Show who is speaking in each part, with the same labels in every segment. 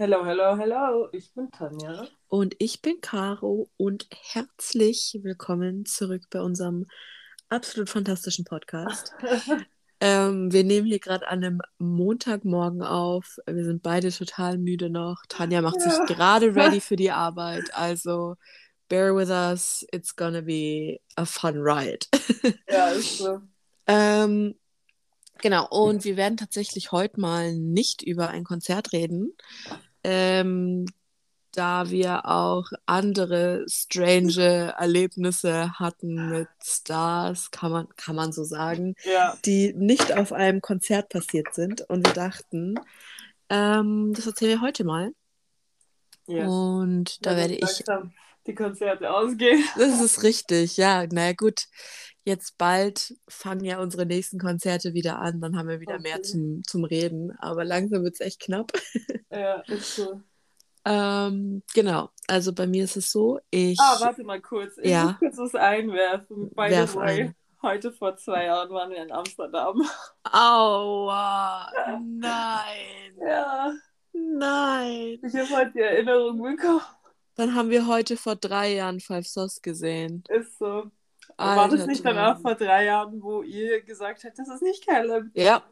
Speaker 1: Hello, hello, hello. Ich bin Tanja.
Speaker 2: Und ich bin Caro und herzlich willkommen zurück bei unserem absolut fantastischen Podcast. ähm, wir nehmen hier gerade an einem Montagmorgen auf. Wir sind beide total müde noch. Tanja macht
Speaker 1: Ja.
Speaker 2: sich gerade ready für die Arbeit. Also bear with us. It's gonna be a fun ride.
Speaker 1: ja, ist so.
Speaker 2: Ähm, genau, und wir werden tatsächlich heute mal nicht über ein Konzert reden, ähm, da wir auch andere strange Erlebnisse hatten mit Stars, kann man, kann man so sagen,
Speaker 1: Ja,
Speaker 2: die nicht auf einem Konzert passiert sind. Und wir dachten, ähm, das erzählen wir heute mal.
Speaker 1: yes.
Speaker 2: Und da werde ich
Speaker 1: langsam die Konzerte ausgehen.
Speaker 2: Das ist richtig, ja. Na gut, jetzt bald fangen ja unsere nächsten Konzerte wieder an, dann haben wir wieder mehr
Speaker 1: Okay.
Speaker 2: zum, zum Reden, aber langsam wird es echt knapp.
Speaker 1: Ja, ist so.
Speaker 2: Ähm, genau, also bei mir ist es so, ich.
Speaker 1: Ah, warte mal kurz. Ich
Speaker 2: Ja.
Speaker 1: muss kurz was einwerfen. By
Speaker 2: Werf
Speaker 1: the way,
Speaker 2: ein.
Speaker 1: heute vor zwei Jahren waren wir in Amsterdam.
Speaker 2: Aua, nein,
Speaker 1: Ja,
Speaker 2: nein.
Speaker 1: ich habe heute die Erinnerung bekommen.
Speaker 2: Dann haben wir heute vor drei Jahren Five Sauce gesehen.
Speaker 1: Ist so. War das
Speaker 2: Alter
Speaker 1: nicht auch vor drei Jahren, wo ihr gesagt habt, das ist nicht Caleb?
Speaker 2: Ja,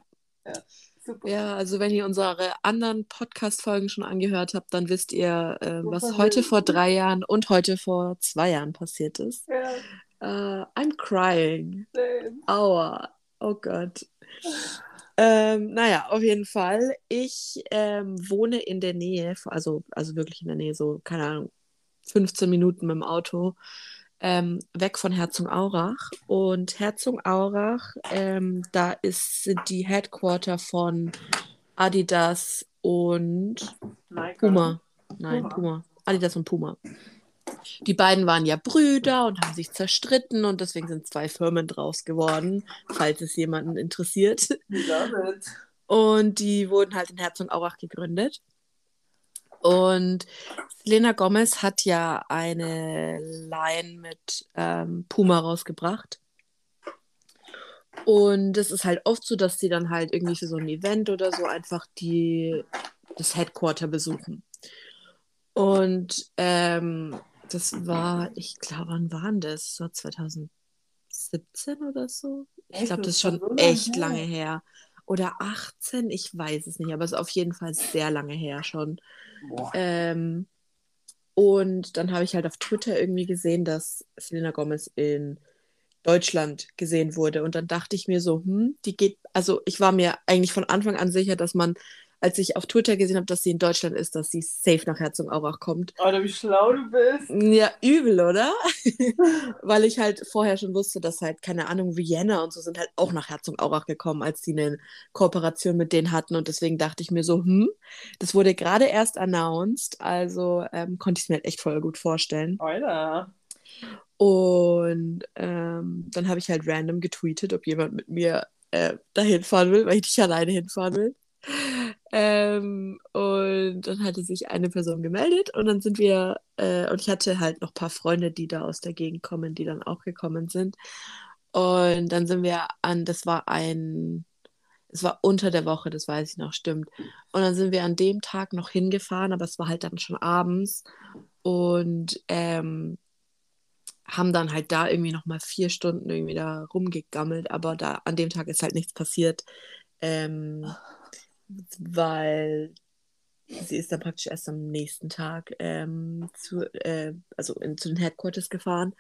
Speaker 1: Super.
Speaker 2: ja, also wenn ihr unsere anderen Podcast-Folgen schon angehört habt, dann wisst ihr, äh, was heute vor drei Jahren und heute vor zwei Jahren passiert ist.
Speaker 1: Ja,
Speaker 2: Äh, I'm crying.
Speaker 1: same.
Speaker 2: Aua. Oh Gott. Ähm, naja, auf jeden Fall. Ich ähm, wohne in der Nähe, also, also wirklich in der Nähe, so, keine Ahnung, 15 Minuten mit dem Auto, ähm, weg von Herzogenaurach. Und Herzogenaurach, ähm, da ist, sind die Headquarter von Adidas und
Speaker 1: Nike.
Speaker 2: Puma. Nein,
Speaker 1: Puma.
Speaker 2: Puma. Adidas und Puma. Die beiden waren ja Brüder und haben sich zerstritten und deswegen sind zwei Firmen draus geworden, falls es jemanden interessiert.
Speaker 1: Love it.
Speaker 2: Und die wurden halt in Herzogenaurach gegründet. Und Selena Gomez hat ja eine Line mit ähm, Puma rausgebracht. Und es ist halt oft so, dass sie dann halt irgendwie für so ein Event oder so einfach die, das Headquarter besuchen. Und ähm, das war, ich glaube, wann waren das? So 2017 oder so? Ich glaube, das ist schon echt lange her. Oder 18, ich weiß es nicht, aber es ist auf jeden Fall sehr lange her schon. Ähm, und dann habe ich halt auf Twitter irgendwie gesehen, dass Selena Gomez in Deutschland gesehen wurde. Und dann dachte ich mir so, hm, die geht, also ich war mir eigentlich von Anfang an sicher, dass man, als ich auf Twitter gesehen habe, dass sie in Deutschland ist, dass sie safe nach Herzogenaurach kommt.
Speaker 1: Alter, wie schlau du bist.
Speaker 2: Ja, übel, oder? Weil ich halt vorher schon wusste, dass halt, keine Ahnung, Rihanna und so sind halt auch nach Herzogenaurach gekommen, als die eine Kooperation mit denen hatten. Und deswegen dachte ich mir so, hm, das wurde gerade erst announced, also ähm, konnte ich es mir halt echt voll gut vorstellen.
Speaker 1: Alter.
Speaker 2: Und ähm, dann habe ich halt random getweetet, ob jemand mit mir äh, dahin fahren will, weil ich nicht alleine hinfahren will. Ähm, und dann hatte sich eine Person gemeldet und dann sind wir, äh, und ich hatte halt noch ein paar Freunde, die da aus der Gegend kommen, die dann auch gekommen sind. Und dann sind wir an, das war ein, es war unter der Woche, das weiß ich noch, stimmt. Und dann sind wir an dem Tag noch hingefahren, aber es war halt dann schon abends. Und ähm, haben dann halt da irgendwie noch mal vier Stunden irgendwie da rumgegammelt, aber da an dem Tag ist halt nichts passiert, ähm, weil sie ist dann praktisch erst am nächsten Tag ähm, zu, äh, also in, zu den Headquarters gefahren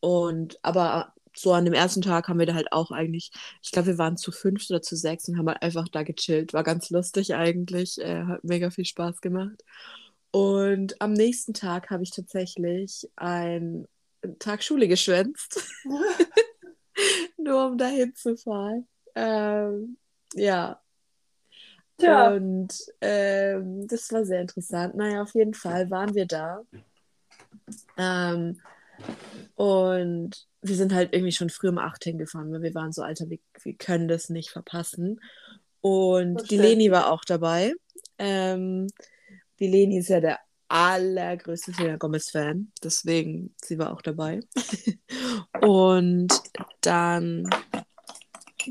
Speaker 2: und aber so an dem ersten Tag haben wir da halt auch eigentlich, ich glaube, wir waren zu fünf oder zu sechs und haben halt einfach da gechillt. War ganz lustig eigentlich, äh, hat mega viel Spaß gemacht. Und am nächsten Tag habe ich tatsächlich einen Tag Schule geschwänzt, nur um dahin zu fahren. Ähm, ja,
Speaker 1: Tja.
Speaker 2: und ähm, das war sehr interessant. Naja, auf jeden Fall waren wir da. Ähm, und wir sind halt irgendwie schon früh um 8 hingefahren, weil wir waren so, Alter, wir, wir können das nicht verpassen. Und die
Speaker 1: Verständlich.
Speaker 2: Leni war auch dabei. Ähm, die Leni ist ja der allergrößte Selena Gomez-Fan, deswegen sie war auch dabei. Und dann,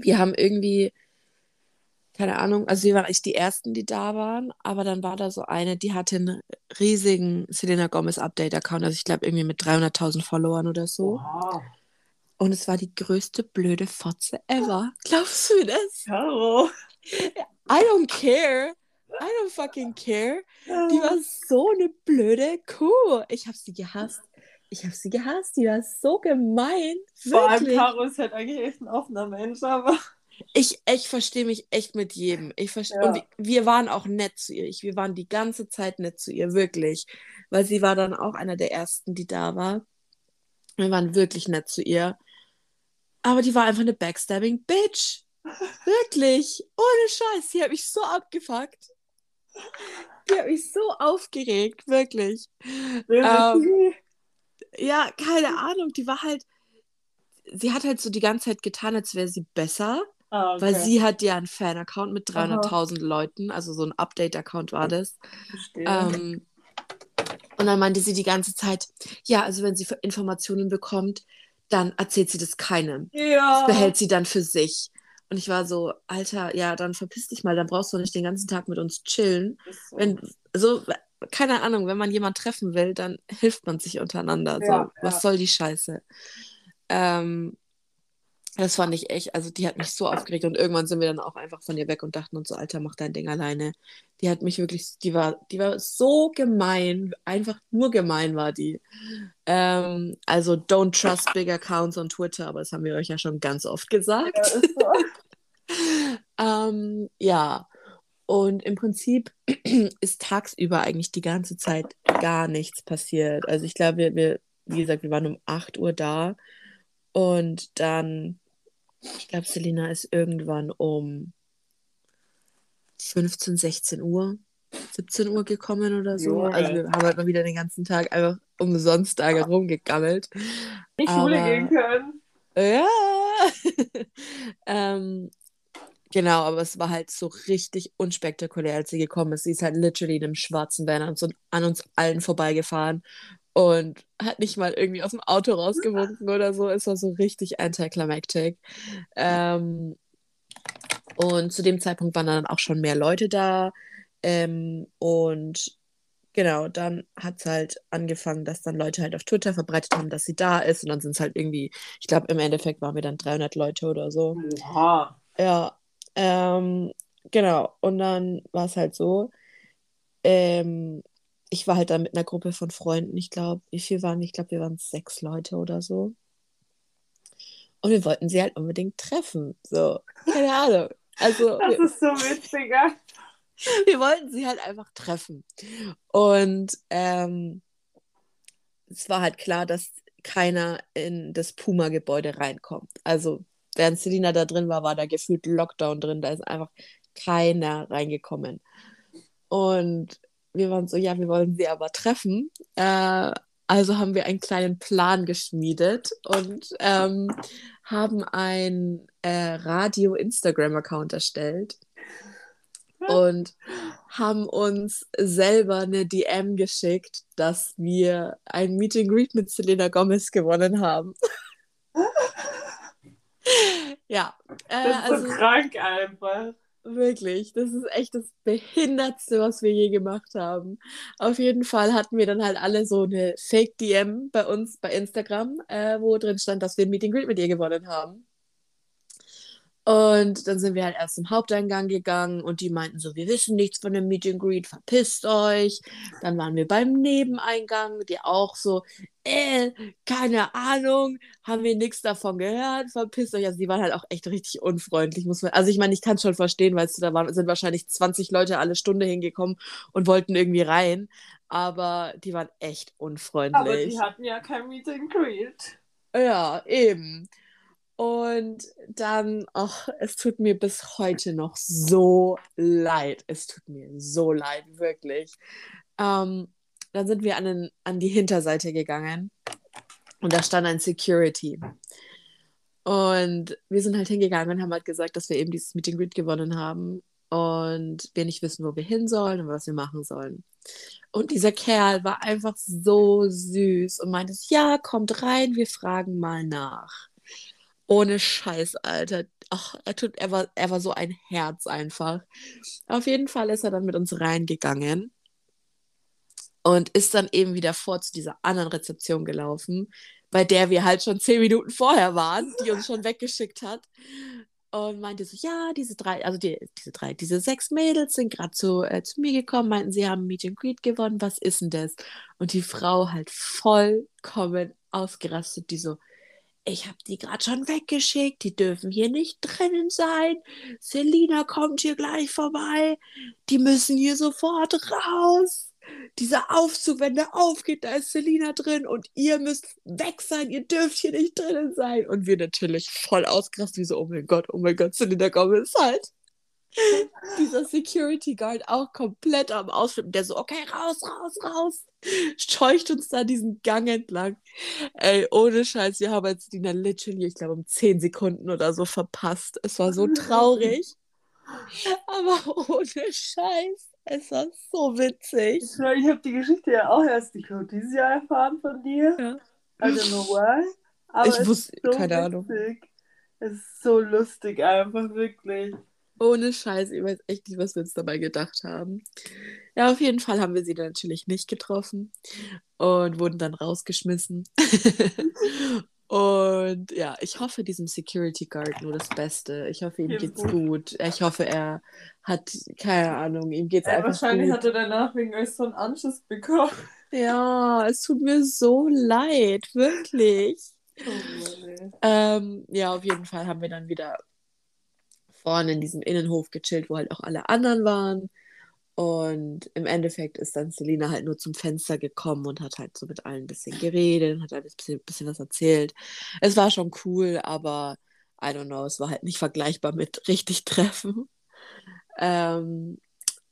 Speaker 2: wir haben irgendwie, keine Ahnung, also wir waren echt die Ersten, die da waren, aber dann war da so eine, die hatte einen riesigen Selena Gomez Update-Account, also ich glaube irgendwie mit 300.000 Followern oder so.
Speaker 1: Wow.
Speaker 2: Und es war die größte blöde Fotze ever. Glaubst du das?
Speaker 1: Caro.
Speaker 2: I don't care. I don't fucking care. Die war so eine blöde Kuh. Ich habe sie gehasst. Ich habe sie gehasst. Die war so gemein.
Speaker 1: Vor allem
Speaker 2: Wirklich.
Speaker 1: Caro ist halt eigentlich echt ein offener Mensch, aber.
Speaker 2: Ich, ich verstehe mich echt mit jedem. Ich
Speaker 1: Ja.
Speaker 2: Und wir, wir waren auch nett zu ihr. Ich, wir waren die ganze Zeit nett zu ihr, wirklich. Weil sie war dann auch einer der ersten, die da war. Wir waren wirklich nett zu ihr. Aber die war einfach eine Backstabbing Bitch. Wirklich. Ohne Scheiß. Die hat mich so abgefuckt. Die hat mich so aufgeregt. Wirklich. Ähm, ja, keine Ahnung. Die war halt. Sie hat halt so die ganze Zeit getan, als wäre sie besser.
Speaker 1: Ah, okay.
Speaker 2: Weil sie hat ja einen Fan-Account mit
Speaker 1: Aha.
Speaker 2: 300.000 Leuten, also so ein Update-Account war das.
Speaker 1: Verstehe.
Speaker 2: Ähm, und dann meinte sie die ganze Zeit, ja, also wenn sie Informationen bekommt, dann erzählt sie das keinem.
Speaker 1: ja.
Speaker 2: Das behält sie dann für sich. Und ich war so, Alter, ja, dann verpiss dich mal, dann brauchst du nicht den ganzen Tag mit uns chillen.
Speaker 1: So.
Speaker 2: Wenn, so, keine Ahnung, wenn man jemanden treffen will, dann hilft man sich untereinander.
Speaker 1: Ja,
Speaker 2: so, was
Speaker 1: ja.
Speaker 2: soll die Scheiße? Ähm, das fand ich echt, also die hat mich so aufgeregt und irgendwann sind wir dann auch einfach von ihr weg und dachten uns so, Alter, mach dein Ding alleine. Die hat mich wirklich, die war, die war so gemein, einfach nur gemein war die. Ähm, also don't trust big accounts on Twitter, aber das haben wir euch ja schon ganz oft gesagt.
Speaker 1: ja.
Speaker 2: Ähm, ja, und im Prinzip ist tagsüber eigentlich die ganze Zeit gar nichts passiert. Also ich glaube, wir, wir, wie gesagt, wir waren um 8 Uhr da und dann, ich glaube, Selina ist irgendwann um 15, 16 Uhr, 17 Uhr gekommen oder so.
Speaker 1: Junge.
Speaker 2: Also wir haben halt mal wieder den ganzen Tag einfach umsonst da rumgegammelt.
Speaker 1: In die Schule
Speaker 2: Aber-
Speaker 1: gehen können.
Speaker 2: Ja. ähm, genau, aber es war halt so richtig unspektakulär, als sie gekommen ist. Sie ist halt literally in einem schwarzen Van an uns allen vorbeigefahren und hat nicht mal irgendwie aus dem Auto rausgewunken oder so. Es war so richtig anticlimactic. Ähm, und zu dem Zeitpunkt waren dann auch schon mehr Leute da. Ähm, und genau, dann hat es halt angefangen, dass dann Leute halt auf Twitter verbreitet haben, dass sie da ist. Und dann sind es halt irgendwie, ich glaube, im Endeffekt waren wir dann 300 Leute oder so.
Speaker 1: Oha.
Speaker 2: Ja, ähm, genau. Und dann war es halt so, ähm, ich war halt da mit einer Gruppe von Freunden. Ich glaube, wie viel waren wir? Ich glaube, wir waren sechs Leute oder so. Und wir wollten sie halt unbedingt treffen. So, keine Ahnung. Also,
Speaker 1: Das
Speaker 2: wir,
Speaker 1: ist so witziger.
Speaker 2: wir wollten sie halt einfach treffen. Und ähm, es war halt klar, dass keiner in das Puma-Gebäude reinkommt. Also, während Selina da drin war, war da gefühlt Lockdown drin. Da ist einfach keiner reingekommen. Und wir waren so, ja, wir wollen sie aber treffen. Äh, also haben wir einen kleinen Plan geschmiedet und ähm, haben einen äh, Radio-Instagram-Account erstellt und haben uns selber eine DM geschickt, dass wir ein Meet and Greet mit Selena Gomez gewonnen haben. ja, äh,
Speaker 1: Das ist so
Speaker 2: also
Speaker 1: krank einfach.
Speaker 2: Wirklich, das ist echt das Behindertste, was wir je gemacht haben. Auf jeden Fall hatten wir dann halt alle so eine Fake-DM bei uns bei Instagram, äh, wo drin stand, dass wir ein Meet and Greet mit ihr gewonnen haben. Und dann sind wir halt erst zum Haupteingang gegangen und die meinten so, wir wissen nichts von dem Meet and Greet, verpisst euch. Dann waren wir beim Nebeneingang, die auch so, äh, keine Ahnung, haben wir nichts davon gehört, verpisst euch. Also die waren halt auch echt richtig unfreundlich, muss man. Also ich meine, ich kann es schon verstehen, weil es da waren, sind wahrscheinlich 20 Leute alle Stunde hingekommen und wollten irgendwie rein. Aber die waren echt unfreundlich.
Speaker 1: Aber die hatten ja kein Meet and Greet.
Speaker 2: Ja, eben. Und dann, ach, es tut mir bis heute noch so leid. Es tut mir so leid, wirklich. Ähm, dann sind wir an, den, an die Hinterseite gegangen und da stand ein Security. Und wir sind halt hingegangen und haben halt gesagt, dass wir eben dieses Meet and Greet gewonnen haben und wir nicht wissen, wo wir hin sollen und was wir machen sollen. Und dieser Kerl war einfach so süß und meinte, ja, kommt rein, wir fragen mal nach. Ohne Scheiß, Alter. ach, er, tut, er, war, er war so ein Herz einfach. Auf jeden Fall ist er dann mit uns reingegangen und ist dann eben wieder vor zu dieser anderen Rezeption gelaufen, bei der wir halt schon zehn Minuten vorher waren, die uns schon weggeschickt hat. Und meinte so, ja, diese drei, also die, diese drei, diese sechs Mädels sind gerade so äh, zu mir gekommen, meinten, sie haben Meet and Greet gewonnen, was ist denn das? Und die Frau halt vollkommen ausgerastet, die so, ich habe die gerade schon weggeschickt, die dürfen hier nicht drinnen sein. Selina kommt hier gleich vorbei, die müssen hier sofort raus dieser Aufzug, wenn der aufgeht, da ist Selina drin und ihr müsst weg sein, ihr dürft hier nicht drinnen sein. Und wir natürlich voll ausgerastet, wie so, oh mein Gott, oh mein Gott, Selina Gomez halt. Dieser Security Guard auch komplett am Ausflippen, der so, okay, raus, raus, raus, scheucht uns da diesen Gang entlang. Ey, ohne Scheiß, wir haben jetzt Selina literally, ich glaube, um 10 Sekunden oder so verpasst. Es war so traurig. Aber ohne Scheiß. Es war so witzig.
Speaker 1: Ich, ich habe die Geschichte ja auch erst, ich glaube, dieses Jahr erfahren von dir. Ja. I don't know why. Aber
Speaker 2: ich wusste,
Speaker 1: so
Speaker 2: keine
Speaker 1: witzig.
Speaker 2: Ahnung.
Speaker 1: Es ist so lustig, einfach wirklich.
Speaker 2: Ohne Scheiß, ich weiß echt nicht, was wir uns dabei gedacht haben. Ja, auf jeden Fall haben wir sie dann natürlich nicht getroffen und wurden dann rausgeschmissen. Und ja, ich hoffe diesem Security Guard nur das Beste. Ich hoffe, ihm geht's, geht's gut. gut. Ich hoffe, er hat, keine Ahnung, ihm geht's
Speaker 1: ja,
Speaker 2: einfach
Speaker 1: wahrscheinlich
Speaker 2: gut.
Speaker 1: hat er danach wegen euch so einen Anschiss bekommen.
Speaker 2: Ja, es tut mir so leid, wirklich.
Speaker 1: Oh,
Speaker 2: ähm, ja, auf jeden Fall haben wir dann wieder vorne in diesem Innenhof gechillt, wo halt auch alle anderen waren. Und im Endeffekt ist dann Selina halt nur zum Fenster gekommen und hat halt so mit allen ein bisschen geredet, hat halt ein bisschen, bisschen was erzählt. Es war schon cool, aber I don't know, es war halt nicht vergleichbar mit richtig Treffen. Ähm,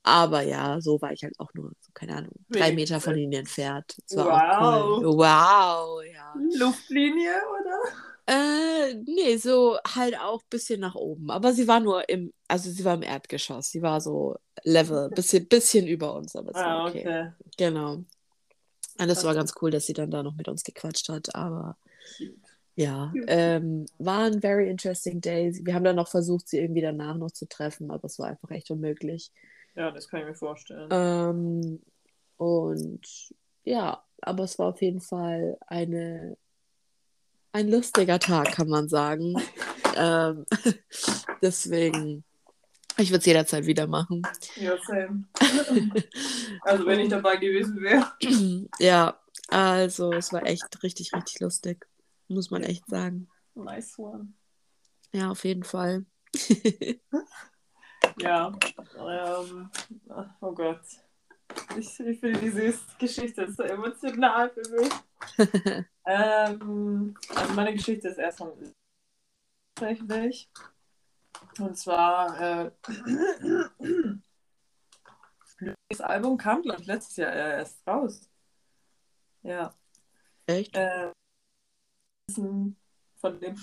Speaker 2: aber ja, so war ich halt auch nur, so, keine Ahnung, drei Meter von ihnen entfernt. War
Speaker 1: wow.
Speaker 2: cool. Wow, ja.
Speaker 1: Luftlinie, oder?
Speaker 2: Äh, nee, so halt auch ein bisschen nach oben. Aber sie war nur im, also sie war im Erdgeschoss. Sie war so Level, bisschen, bisschen über uns, aber es
Speaker 1: Ah,
Speaker 2: war okay.
Speaker 1: okay.
Speaker 2: Genau. Und das war ganz cool, dass sie dann da noch mit uns gequatscht hat. Aber ja, ähm, war ein very interesting day. Wir haben dann noch versucht, sie irgendwie danach noch zu treffen, aber es war einfach echt unmöglich.
Speaker 1: Ja, das kann ich mir vorstellen.
Speaker 2: Ähm, und ja, aber es war auf jeden Fall eine, ein lustiger Tag, kann man sagen. ähm, deswegen, ich würde es jederzeit wieder machen.
Speaker 1: Ja, same. also, wenn ich dabei gewesen wäre.
Speaker 2: ja, also es war echt richtig, richtig lustig. Muss man echt sagen.
Speaker 1: Nice one.
Speaker 2: Ja, auf jeden Fall.
Speaker 1: Ja. Ähm, oh Gott. Ich, ich finde diese Geschichte so emotional für mich. ähm, also meine Geschichte ist erstmal tatsächlich. Und zwar, äh, das Album kam, glaube ich, letztes Jahr erst raus. Ja.
Speaker 2: Echt?
Speaker 1: Äh, von dem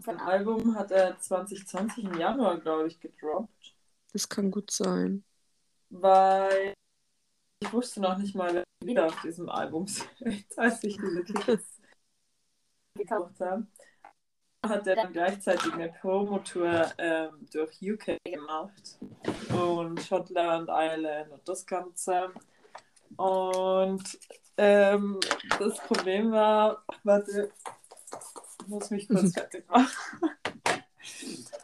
Speaker 1: von Album hat er 2020 im Januar, glaube ich, gedroppt.
Speaker 2: Das kann gut sein.
Speaker 1: Weil ich wusste noch nicht mal, wer wieder auf diesem Album sind, als ich diese Tickets gekauft habe. Hat er dann gleichzeitig eine Promotour ähm, durch UK gemacht und Schottland, Ireland und das Ganze. Und ähm, das Problem war, warte, ich muss mich kurz fertig machen.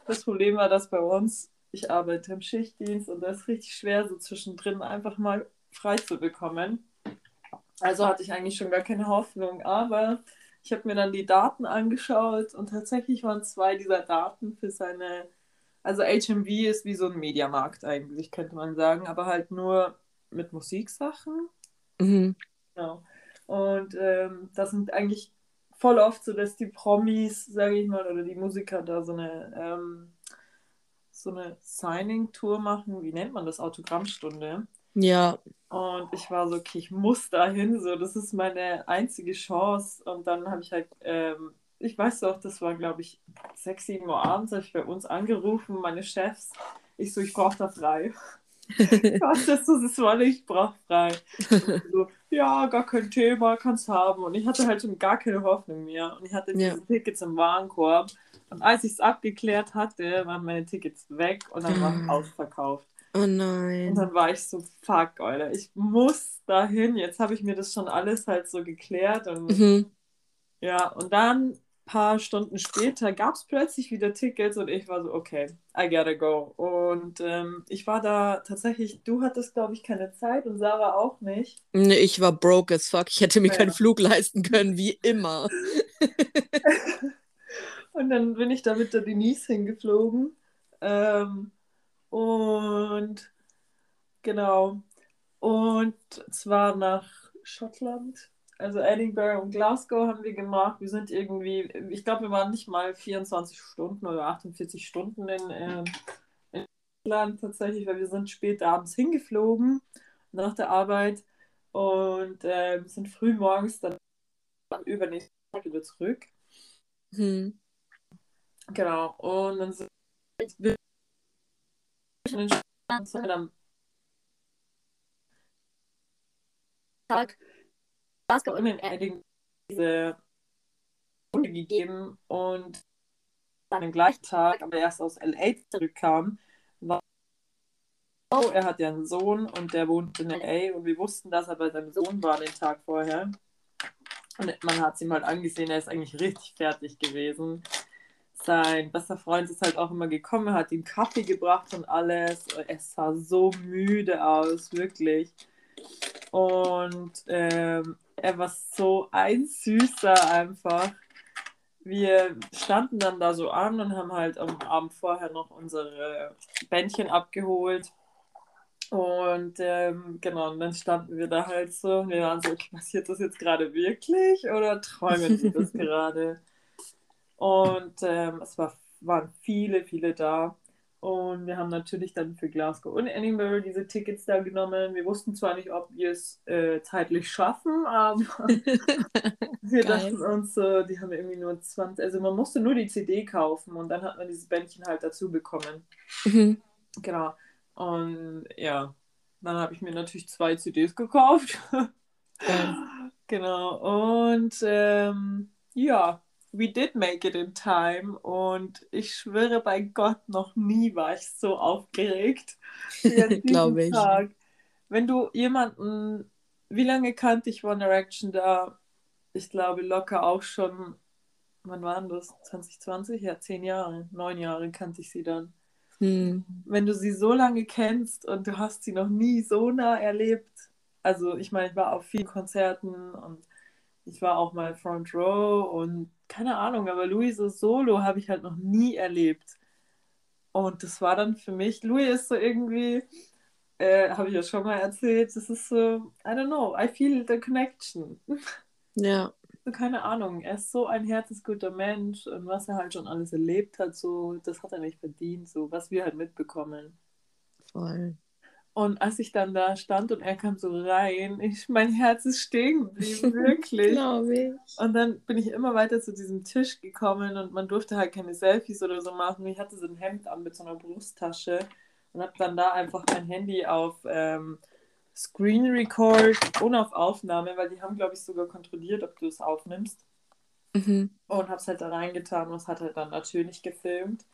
Speaker 1: Das Problem war, dass bei uns, ich arbeite im Schichtdienst und das ist richtig schwer, so zwischendrin einfach mal frei zu bekommen. Also hatte ich eigentlich schon gar keine Hoffnung, aber ich habe mir dann die Daten angeschaut und tatsächlich waren zwei dieser Daten für seine, also HMV ist wie so ein Mediamarkt eigentlich, könnte man sagen, aber halt nur mit Musiksachen.
Speaker 2: Mhm.
Speaker 1: Genau. Und ähm, das sind eigentlich voll oft so, dass die Promis, sage ich mal, oder die Musiker da so eine, ähm, so eine Signing-Tour machen. Wie nennt man das? Autogrammstunde.
Speaker 2: Ja.
Speaker 1: Und ich war so, okay, ich muss da hin, so, das ist meine einzige Chance. Und dann habe ich halt, ähm, ich weiß doch, das war, glaube ich, 6, 7 Uhr abends, habe ich bei uns angerufen, meine Chefs. Ich so, ich brauche da frei. Was ist das? Das war nicht sprachfrei. so, ja, gar kein Thema, kannst haben. Und ich hatte halt schon gar keine Hoffnung mehr. Und ich hatte diese
Speaker 2: Ja.
Speaker 1: Tickets im Warenkorb. Und als ich es abgeklärt hatte, waren meine Tickets weg und dann waren
Speaker 2: Ah.
Speaker 1: ausverkauft.
Speaker 2: Oh
Speaker 1: Und
Speaker 2: nein.
Speaker 1: dann war ich so, fuck, Alter, ich muss dahin. Jetzt habe ich mir das schon alles halt so geklärt. Und
Speaker 2: Mhm.
Speaker 1: ja, und dann paar Stunden später gab es plötzlich wieder Tickets und ich war so, okay, I gotta go. Und ähm, ich war da tatsächlich, du hattest, glaube ich, keine Zeit und Sarah auch nicht.
Speaker 2: Nee, ich war broke as fuck. Ich hätte mir
Speaker 1: Ja.
Speaker 2: keinen Flug leisten können, wie immer.
Speaker 1: Und dann bin ich da mit der Denise hingeflogen. Ähm, und genau. Und zwar nach Schottland. Also Edinburgh und Glasgow haben wir gemacht. Wir sind irgendwie, ich glaube, wir waren nicht mal 24 Stunden oder 48 Stunden in, ähm, in Schottland tatsächlich, weil wir sind spät abends hingeflogen nach der Arbeit und ähm, sind früh morgens dann am übernächsten Tag wieder zurück.
Speaker 2: Hm.
Speaker 1: Genau, und dann sind wir in am Tag Glasgow in diese Runde gegeben und dann am gleichen Tag, aber erst aus LA zurückkam, war oh, er hat ja einen Sohn und der wohnt in LA und wir wussten das, aber sein Sohn war den Tag vorher. Und man hat es ihm halt angesehen, er ist eigentlich richtig fertig gewesen. Sein bester Freund ist halt auch immer gekommen, hat ihm Kaffee gebracht und alles. Er sah so müde aus, wirklich. Und ähm, er war so ein Süßer einfach. Wir standen dann da so an und haben halt am Abend vorher noch unsere Bändchen abgeholt. Und ähm, genau, und dann standen wir da halt so und wir waren so, passiert das jetzt gerade wirklich oder träumen wir das gerade? Und ähm, es war, waren viele, viele da. Und wir haben natürlich dann für Glasgow und Edinburgh diese Tickets da genommen. Wir wussten zwar nicht, ob wir es äh, zeitlich schaffen, aber wir dachten uns so, die haben irgendwie nur 20, also man musste nur die CD kaufen und dann hat man dieses Bändchen halt dazu bekommen.
Speaker 2: Mhm.
Speaker 1: Genau. Und ja, dann habe ich mir natürlich zwei CDs gekauft. Genau. Und ähm, ja, we did make it in time. Und ich schwöre bei Gott, noch nie war ich so aufgeregt
Speaker 2: Glaube ich.
Speaker 1: Tag. Wenn du jemanden, wie lange kannte ich One Direction da? Ich glaube locker auch schon, wann waren das? 2020? Ja, zehn Jahre, neun Jahre kannte ich sie dann
Speaker 2: Hm.
Speaker 1: wenn du sie so lange kennst und du hast sie noch nie so nah erlebt. Also ich meine, ich war auf vielen Konzerten und ich war auch mal Front Row und keine Ahnung, aber Louise Solo habe ich halt noch nie erlebt. Und das war dann für mich, Louis ist so irgendwie, äh, habe ich ja schon mal erzählt, das ist so, I don't know, I feel the connection.
Speaker 2: Ja,
Speaker 1: So, keine Ahnung, er ist so ein herzensguter Mensch und was er halt schon alles erlebt hat, so, das hat er nicht verdient, so, was wir halt mitbekommen.
Speaker 2: voll.
Speaker 1: Und als ich dann da stand und er kam so rein, ich, mein Herz ist stehen geblieben, wirklich.
Speaker 2: Glaube ich.
Speaker 1: Und dann bin ich immer weiter zu diesem Tisch gekommen und man durfte halt keine Selfies oder so machen. Ich hatte so ein Hemd an mit so einer Brusttasche und habe dann da einfach mein Handy auf ähm, Screen Record und auf Aufnahme, weil die haben, glaube ich, sogar kontrolliert, ob du es aufnimmst.
Speaker 2: Mhm.
Speaker 1: Und habe es halt da reingetan und es hat halt dann natürlich gefilmt.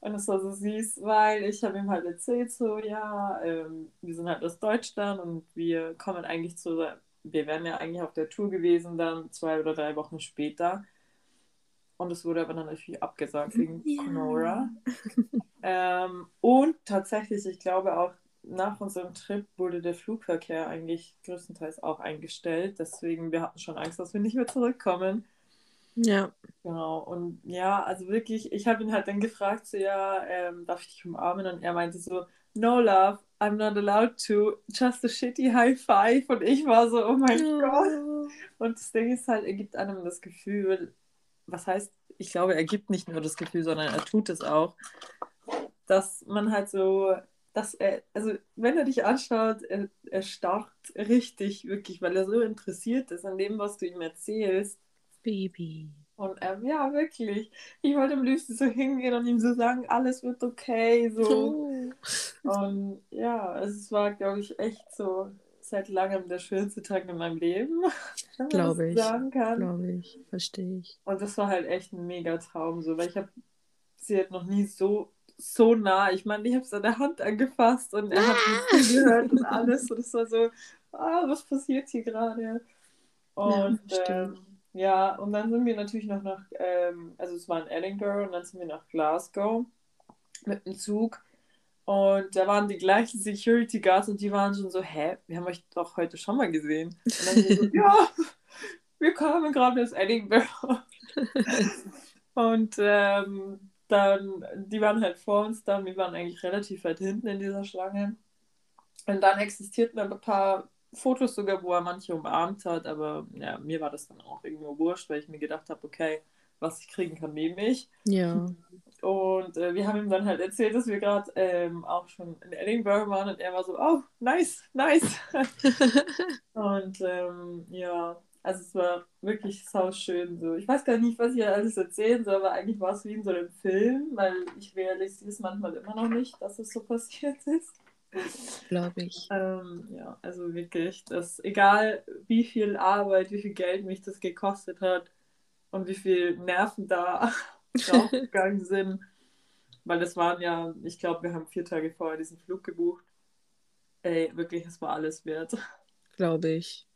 Speaker 1: Und es war so süß, weil ich habe ihm halt erzählt, so, ja, ähm, wir sind halt aus Deutschland und wir kommen eigentlich zu, wir wären ja eigentlich auf der Tour gewesen, dann zwei oder drei Wochen später. Und es wurde aber dann natürlich abgesagt wegen
Speaker 2: Ja.
Speaker 1: Conora. ähm, und tatsächlich, ich glaube auch nach unserem Trip wurde der Flugverkehr eigentlich größtenteils auch eingestellt. Deswegen, wir hatten schon Angst, dass wir nicht mehr zurückkommen.
Speaker 2: Ja.
Speaker 1: Genau, und ja, also wirklich, ich habe ihn halt dann gefragt, so, ja, ähm, darf ich dich umarmen? Und er meinte so, no love, I'm not allowed to, just a shitty high five. Und ich war so, oh mein Gott. Und das Ding ist halt, er gibt einem das Gefühl, was heißt, ich glaube, er gibt nicht nur das Gefühl, sondern er tut es auch, dass man halt so, dass er, also wenn er dich anschaut, er, er starrt richtig, wirklich, weil er so interessiert ist an dem, was du ihm erzählst.
Speaker 2: Baby.
Speaker 1: Und ähm, ja, wirklich. Ich wollte am liebsten so hingehen und ihm so sagen, alles wird okay. So. und ja, es war, glaube ich, echt so seit langem der schönste Tag in meinem Leben.
Speaker 2: Glaube ich. Glaube ich, verstehe ich.
Speaker 1: Und das war halt echt ein mega Traum, so, weil ich habe sie halt noch nie so so nah. Ich meine, ich habe seine Hand angefasst und er hat mich gehört und alles. Und es war so, ah, was passiert hier gerade? Und ja, ähm, ja, und dann sind wir natürlich noch nach, ähm, also es war in Edinburgh und dann sind wir nach Glasgow mit dem Zug. Und da waren die gleichen Security Guards und die waren schon so, hä, wir haben euch doch heute schon mal gesehen. Und dann so, ja, wir kamen gerade aus Edinburgh. und ähm, dann, die waren halt vor uns dann, wir waren eigentlich relativ weit hinten in dieser Schlange. Und dann existierten ein paar Fotos sogar, wo er manche umarmt hat, aber ja, mir war das dann auch irgendwo wurscht, weil ich mir gedacht habe, okay, was ich kriegen kann, nehme ich.
Speaker 2: Ja.
Speaker 1: Und äh, wir haben ihm dann halt erzählt, dass wir gerade ähm, auch schon in Edinburgh waren und er war so, oh, nice, nice. und ähm, ja, also es war wirklich sau schön so. Ich weiß gar nicht, was ich alles erzählen soll, aber eigentlich war es wie in so einem Film, weil ich realisiere es manchmal immer noch nicht, dass es so passiert ist.
Speaker 2: Glaube ich.
Speaker 1: Ähm, ja, also wirklich, dass egal wie viel Arbeit, wie viel Geld mich das gekostet hat und wie viel Nerven da draufgegangen sind, weil das waren ja, ich glaube, wir haben vier Tage vorher diesen Flug gebucht. Ey, wirklich, es war alles wert.
Speaker 2: Glaube ich.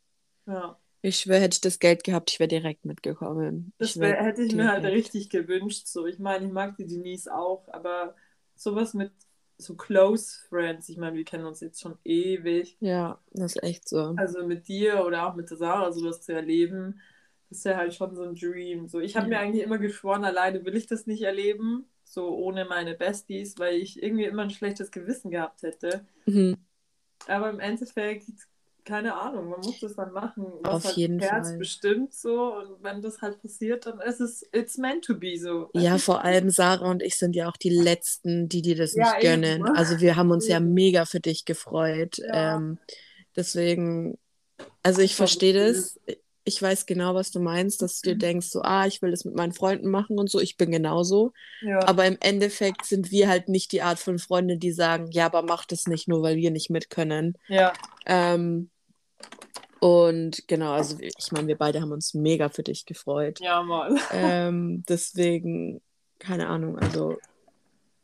Speaker 1: Ja.
Speaker 2: Ich schwöre, hätte ich das Geld gehabt, ich wäre direkt mitgekommen.
Speaker 1: Das wär, hätte ich mir halt richtig gewünscht. So, ich meine, ich mag die Denise auch, aber sowas mit so close Friends, ich meine, wir kennen uns jetzt schon ewig.
Speaker 2: Ja, das ist echt so.
Speaker 1: Also mit dir oder auch mit der Sarah sowas zu erleben, das ist ja halt schon so ein Dream. So, ich habe ja. mir eigentlich immer geschworen, alleine will ich das nicht erleben, so ohne meine Besties, weil ich irgendwie immer ein schlechtes Gewissen gehabt hätte.
Speaker 2: Mhm.
Speaker 1: Aber im Endeffekt keine Ahnung, man muss das dann machen, was
Speaker 2: Auf
Speaker 1: halt
Speaker 2: jeden
Speaker 1: Herz
Speaker 2: Fall.
Speaker 1: bestimmt so und wenn das halt passiert, dann ist es it's meant to be so.
Speaker 2: Ja, vor allem Sarah und ich sind ja auch die Letzten, die dir das ja, nicht gönnen. Eben. Also wir haben uns ja mega für dich gefreut. Ja. Ähm, deswegen, also ich verstehe das. Ich weiß genau, was du meinst, dass du dir mhm. denkst, so, ah, ich will das mit meinen Freunden machen und so. Ich bin genauso.
Speaker 1: Ja.
Speaker 2: Aber im Endeffekt sind wir halt nicht die Art von Freunde, die sagen, ja, aber mach das nicht nur, weil wir nicht mit können.
Speaker 1: Ja.
Speaker 2: Ähm, und genau, also ich meine, wir beide haben uns mega für dich gefreut.
Speaker 1: Ja, mal.
Speaker 2: Ähm, deswegen, keine Ahnung, also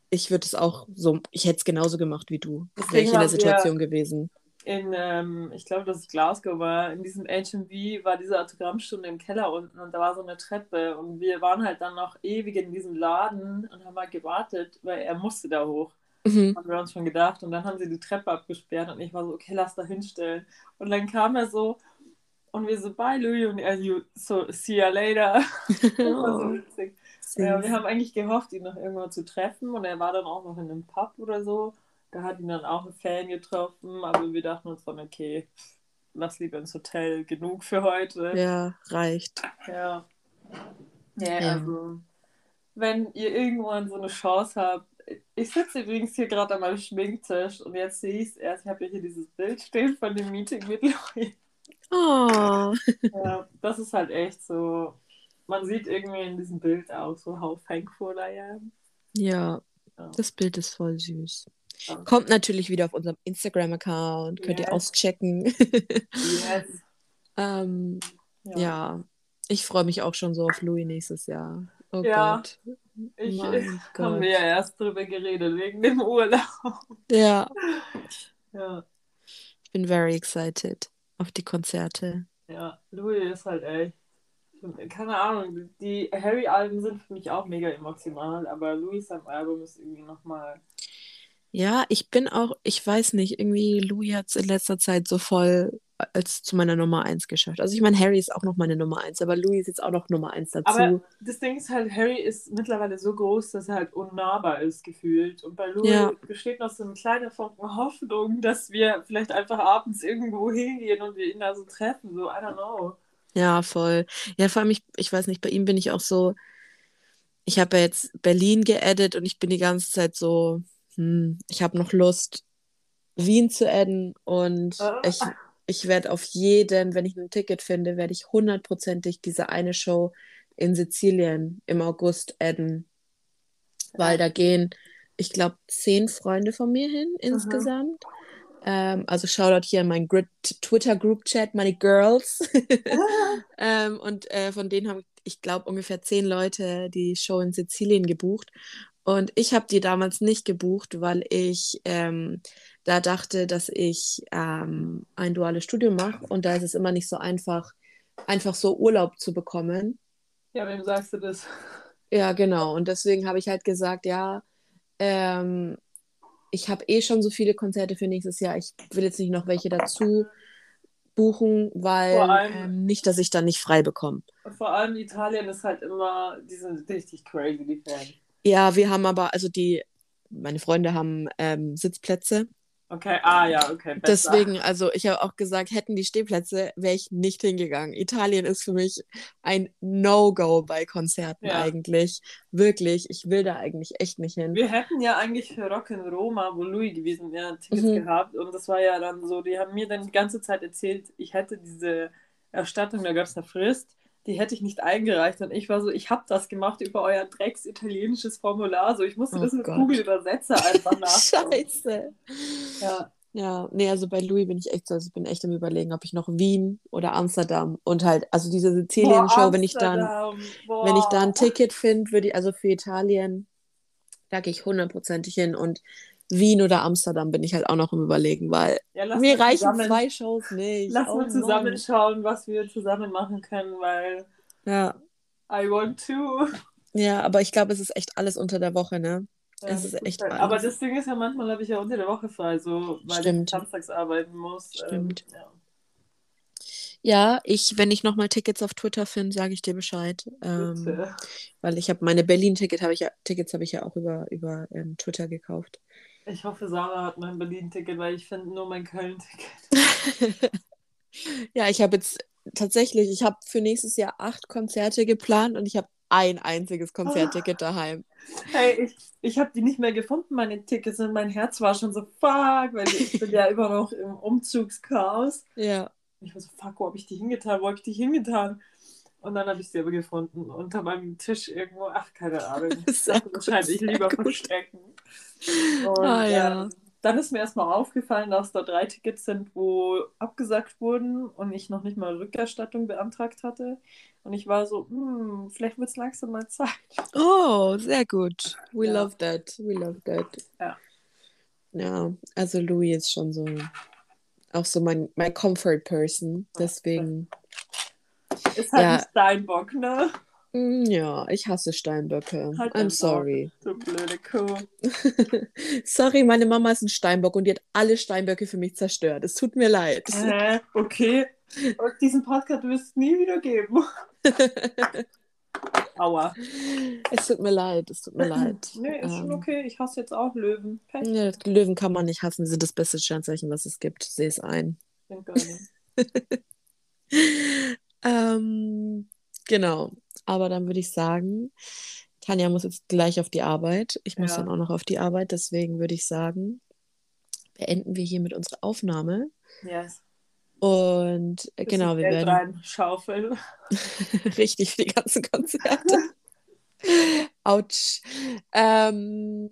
Speaker 2: ich würde es auch so, ich hätte es genauso gemacht wie du. Wäre ich in der Situation gewesen.
Speaker 1: In, ähm, ich glaube, dass es Glasgow war, in diesem HMV war diese Autogrammstunde im Keller unten und da war so eine Treppe und wir waren halt dann noch ewig in diesem Laden und haben mal gewartet, weil er musste da hoch. Mhm. Haben wir uns schon gedacht. Und dann haben sie die Treppe abgesperrt und ich war so, okay, lass da hinstellen. Und dann kam er so und wir so, bye Louis und er so, see you later. das war so witzig. Ja, wir haben eigentlich gehofft, ihn noch irgendwo zu treffen und er war dann auch noch in einem Pub oder so. Da hat ihn dann auch ein Fan getroffen, aber wir dachten uns dann, okay, lass lieber ins Hotel, genug für heute.
Speaker 2: Ja, reicht.
Speaker 1: Ja. Ja, ja. also, wenn ihr irgendwann so eine Chance habt, ich sitze übrigens hier gerade an meinem Schminktisch und jetzt sehe ich es erst. Ich habe ja hier dieses Bild stehen von dem Meeting mit Louis.
Speaker 2: Oh.
Speaker 1: Ja, das ist halt echt so. Man sieht irgendwie in diesem Bild auch so, how thankful I am.
Speaker 2: Ja, ja. das Bild ist voll süß. Kommt natürlich wieder auf unserem Instagram-Account, könnt yes. ihr auschecken.
Speaker 1: yes.
Speaker 2: ähm, ja. ja. ich freue mich auch schon so auf Louis nächstes Jahr. Oh
Speaker 1: ja,
Speaker 2: Gott.
Speaker 1: Ich haben wir ja erst drüber geredet, wegen dem Urlaub.
Speaker 2: Ja.
Speaker 1: Ja.
Speaker 2: Ich bin very excited auf die Konzerte.
Speaker 1: Ja, Louis ist halt echt. Keine Ahnung, die Harry-Alben sind für mich auch mega emotional, aber Louis sein Album ist irgendwie nochmal.
Speaker 2: Ja, ich bin auch, ich weiß nicht, irgendwie Louis hat es in letzter Zeit so voll als zu meiner Nummer 1 geschafft. Also ich meine, Harry ist auch noch meine Nummer 1, aber Louis ist jetzt auch noch Nummer 1 dazu.
Speaker 1: Aber das Ding ist halt, Harry ist mittlerweile so groß, dass er halt unnahbar ist gefühlt. Und bei Louis ja. besteht noch so eine kleine Funken Hoffnung, dass wir vielleicht einfach abends irgendwo hingehen und wir ihn da so treffen. So, I don't know.
Speaker 2: Ja, voll. Ja, vor allem, ich, ich weiß nicht, bei ihm bin ich auch so, ich habe ja jetzt Berlin geaddet und ich bin die ganze Zeit so, hm, ich habe noch Lust, Wien zu adden und ah. ich ich werde auf jeden, wenn ich ein Ticket finde, werde ich hundertprozentig diese eine Show in Sizilien im August adden. Weil da gehen, ich glaube, zehn Freunde von mir hin insgesamt. Ähm, also Shoutout hier an meinen Twitter-Group-Chat, meine Girls. ähm, und äh, von denen haben, ich glaube, ungefähr zehn Leute die Show in Sizilien gebucht. Und ich habe die damals nicht gebucht, weil ich ähm, da dachte, dass ich ähm, ein duales Studium mache und da ist es immer nicht so einfach, einfach so Urlaub zu bekommen.
Speaker 1: Ja, wem sagst du das?
Speaker 2: Ja, genau. Und deswegen habe ich halt gesagt, ja, ähm, ich habe eh schon so viele Konzerte für nächstes Jahr. Ich will jetzt nicht noch welche dazu buchen, weil allem, ähm, nicht, dass ich dann nicht frei bekomme.
Speaker 1: Vor allem Italien ist halt immer, die sind richtig crazy, die Fans.
Speaker 2: Ja, wir haben aber, also die, meine Freunde haben ähm, Sitzplätze.
Speaker 1: Okay, ah ja, okay.
Speaker 2: Besser. Deswegen, also ich habe auch gesagt, hätten die Stehplätze, wäre ich nicht hingegangen. Italien ist für mich ein No-Go bei Konzerten ja. eigentlich. Wirklich, ich will da eigentlich echt nicht hin.
Speaker 1: Wir hätten ja eigentlich für Rock in Roma, wo Louis gewesen wäre, Tickets mhm. gehabt. Und das war ja dann so, die haben mir dann die ganze Zeit erzählt, ich hätte diese Erstattung, da gab es eine Frist die hätte ich nicht eingereicht. Und ich war so, ich habe das gemacht über euer drecks italienisches Formular. So, ich musste oh das mit Gott. Google Übersetzer einfach nachschauen. Scheiße.
Speaker 2: Ja. Ja, nee, also bei Louis bin ich echt so, also ich bin echt im Überlegen, ob ich noch Wien oder Amsterdam und halt, also diese Sizilien-Show, wenn ich dann, Boah. wenn ich da ein Ticket finde, würde ich, also für Italien, da gehe ich hundertprozentig hin und Wien oder Amsterdam bin ich halt auch noch im Überlegen, weil ja, mir reichen zusammen, zwei Shows nicht.
Speaker 1: Lass oh, mal zusammen schauen, was wir zusammen machen können, weil
Speaker 2: ja.
Speaker 1: I want to.
Speaker 2: Ja, aber ich glaube, es ist echt alles unter der Woche, ne? Ja, es ist echt
Speaker 1: alles. Aber das Ding ist ja, manchmal habe ich ja unter der Woche frei, so weil Stimmt. ich samstags arbeiten muss.
Speaker 2: Ähm, Stimmt. Ähm, ja. Ja, ich, wenn ich nochmal Tickets auf Twitter finde, sage ich dir Bescheid. Ähm, weil ich habe meine Berlin-Ticket habe ich ja, Tickets habe ich ja auch über, über ähm, Twitter gekauft.
Speaker 1: Ich hoffe, Sarah hat mein Berlin-Ticket, weil ich finde nur mein Köln-Ticket.
Speaker 2: ja, ich habe jetzt tatsächlich, ich habe für nächstes Jahr acht Konzerte geplant und ich habe ein einziges Konzertticket daheim.
Speaker 1: Hey, ich, ich habe die nicht mehr gefunden, meine Tickets, und mein Herz war schon so, fuck, weil ich bin ja immer noch im Umzugschaos.
Speaker 2: Ja.
Speaker 1: Ich war so, fuck, wo habe ich die hingetan? Wo habe ich die hingetan? Und dann habe ich sie aber gefunden unter meinem Tisch irgendwo. Ach, keine Ahnung. Das wahrscheinlich lieber gut. verstecken. Und, ah, ja. Ähm, dann ist mir erstmal aufgefallen, dass da drei Tickets sind, wo abgesagt wurden und ich noch nicht mal Rückerstattung beantragt hatte. Und ich war so, hm, vielleicht wird es langsam mal Zeit.
Speaker 2: Oh, sehr gut. We ja. love that. We love that.
Speaker 1: Ja.
Speaker 2: Ja, also Louis ist schon so auch so mein, mein Comfort Person. Deswegen.
Speaker 1: Ist halt ja. ein Steinbock, ne?
Speaker 2: Mm, ja, ich hasse Steinböcke. Halt I'm sorry.
Speaker 1: Du blöde Kuh.
Speaker 2: sorry, meine Mama ist ein Steinbock und die hat alle Steinböcke für mich zerstört. Es tut mir leid.
Speaker 1: Äh, okay. Und diesen Podcast wirst es nie wieder geben. Aua.
Speaker 2: Es tut mir leid, es tut mir leid.
Speaker 1: nee, ist ähm, schon okay. Ich hasse jetzt auch Löwen.
Speaker 2: Pech. Ja, Löwen kann man nicht hassen. Sie sind das beste Sternzeichen, was es gibt. Sehe es ein. Ähm, genau. Aber dann würde ich sagen, Tanja muss jetzt gleich auf die Arbeit. Ich muss ja. dann auch noch auf die Arbeit. Deswegen würde ich sagen, beenden wir hier mit unserer Aufnahme.
Speaker 1: Yes.
Speaker 2: Und äh, genau, wir Geld werden.
Speaker 1: Schaufeln.
Speaker 2: Richtig für die ganzen Konzerte. Autsch. Ähm,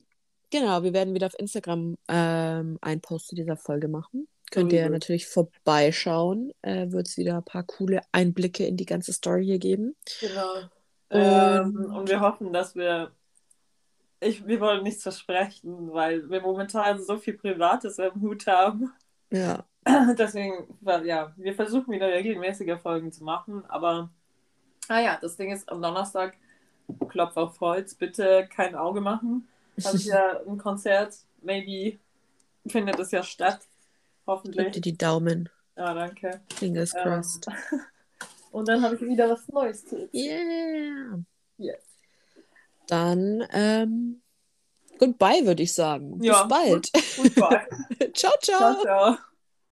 Speaker 2: genau, wir werden wieder auf Instagram ähm, einen Post zu dieser Folge machen. Könnt ihr natürlich vorbeischauen. Äh, Wird es wieder ein paar coole Einblicke in die ganze Story hier geben.
Speaker 1: Genau. Ähm, und wir hoffen, dass wir. Ich, wir wollen nichts versprechen, weil wir momentan so viel Privates im Hut haben.
Speaker 2: Ja.
Speaker 1: Deswegen, ja, wir versuchen wieder regelmäßige Folgen zu machen, aber naja, ah das Ding ist am Donnerstag, Klopf auf Holz, bitte kein Auge machen. Habe ich ja ein Konzert, maybe findet es ja statt. Hoffentlich.
Speaker 2: Gib dir die Daumen.
Speaker 1: Ja, danke.
Speaker 2: Fingers ähm, crossed.
Speaker 1: Und dann habe ich wieder was Neues zu
Speaker 2: erzählen.
Speaker 1: Yeah. Yes.
Speaker 2: Dann, ähm, goodbye, würde ich sagen.
Speaker 1: Ja,
Speaker 2: Bis bald.
Speaker 1: Good, goodbye.
Speaker 2: ciao, ciao. Ciao, ciao.